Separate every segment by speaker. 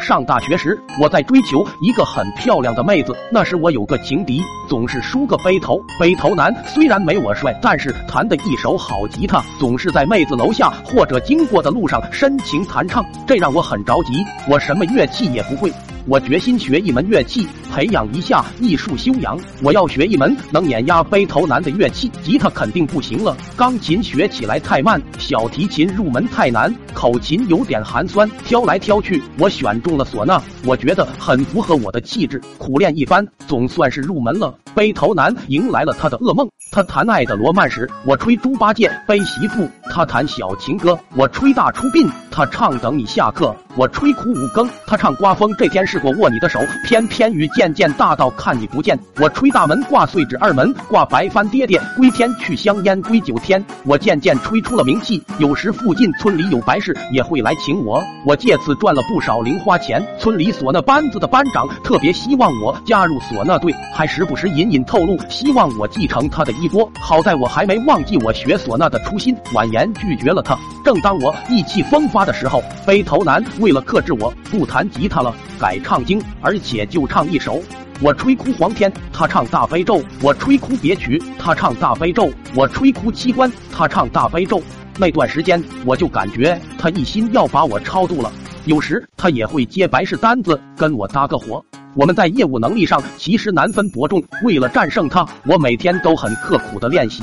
Speaker 1: 上大学时，我在追求一个很漂亮的妹子。那时我有个情敌，总是梳个背头。背头男虽然没我帅，但是弹的一手好吉他，总是在妹子楼下或者经过的路上深情弹唱，这让我很着急。我什么乐器也不会。我决心学一门乐器，培养一下艺术修养。我要学一门能碾压背头男的乐器，吉他肯定不行了，钢琴学起来太慢，小提琴入门太难，口琴有点寒酸。挑来挑去，我选中了唢呐，我觉得很符合我的气质。苦练一番，总算是入门了。背头男迎来了他的噩梦。他弹爱的罗曼史，我吹猪八戒背媳妇；他弹小情歌，我吹大出殡；他唱等你下课，我吹苦五更；他唱刮风这天是过握你的手，偏偏雨渐渐大到看你不见。我吹大门挂碎纸二门挂白帆爹爹归天去香烟归九天。我渐渐吹出了名气，有时附近村里有白事也会来请我，我借此赚了不少零花钱。村里唢呐班子的班长特别希望我加入唢呐队，还时不时隐隐透露希望我继承他的衣一波。好在我还没忘记我学唢呐的初心，婉言拒绝了他。正当我意气风发的时候，背头男为了克制我，不弹吉他了，改唱经，而且就唱一首。我吹哭黄天，他唱大悲咒；我吹哭别曲，他唱大悲咒；我吹哭七关，他唱大悲咒。那段时间，我就感觉他一心要把我超度了。有时他也会接白事单子，跟我搭个伙。我们在业务能力上其实难分伯仲。为了战胜他，我每天都很刻苦的练习。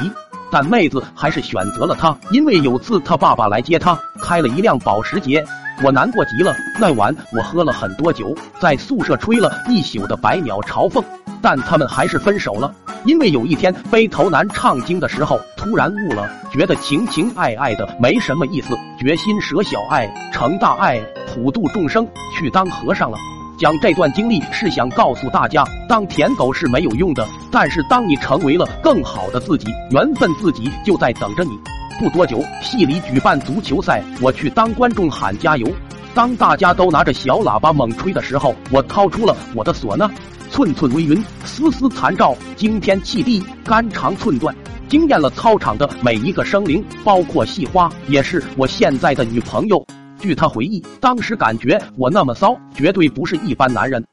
Speaker 1: 但妹子还是选择了他，因为有次他爸爸来接他，开了一辆保时捷。我难过极了。那晚我喝了很多酒，在宿舍吹了一宿的百鸟朝凤。但他们还是分手了，因为有一天背头男唱经的时候突然悟了，觉得情情爱爱的没什么意思，决心舍小爱成大爱，普度众生，去当和尚了。讲这段经历是想告诉大家，当舔狗是没有用的，但是当你成为了更好的自己，缘分自己就在等着你。不多久，系里举办足球赛，我去当观众喊加油。当大家都拿着小喇叭猛吹的时候，我掏出了我的唢呐，寸寸微云，丝丝残照，惊天泣地，肝肠寸断，惊艳了操场的每一个生灵，包括细花，也是我现在的女朋友。据她回忆，当时感觉我那么骚，绝对不是一般男人。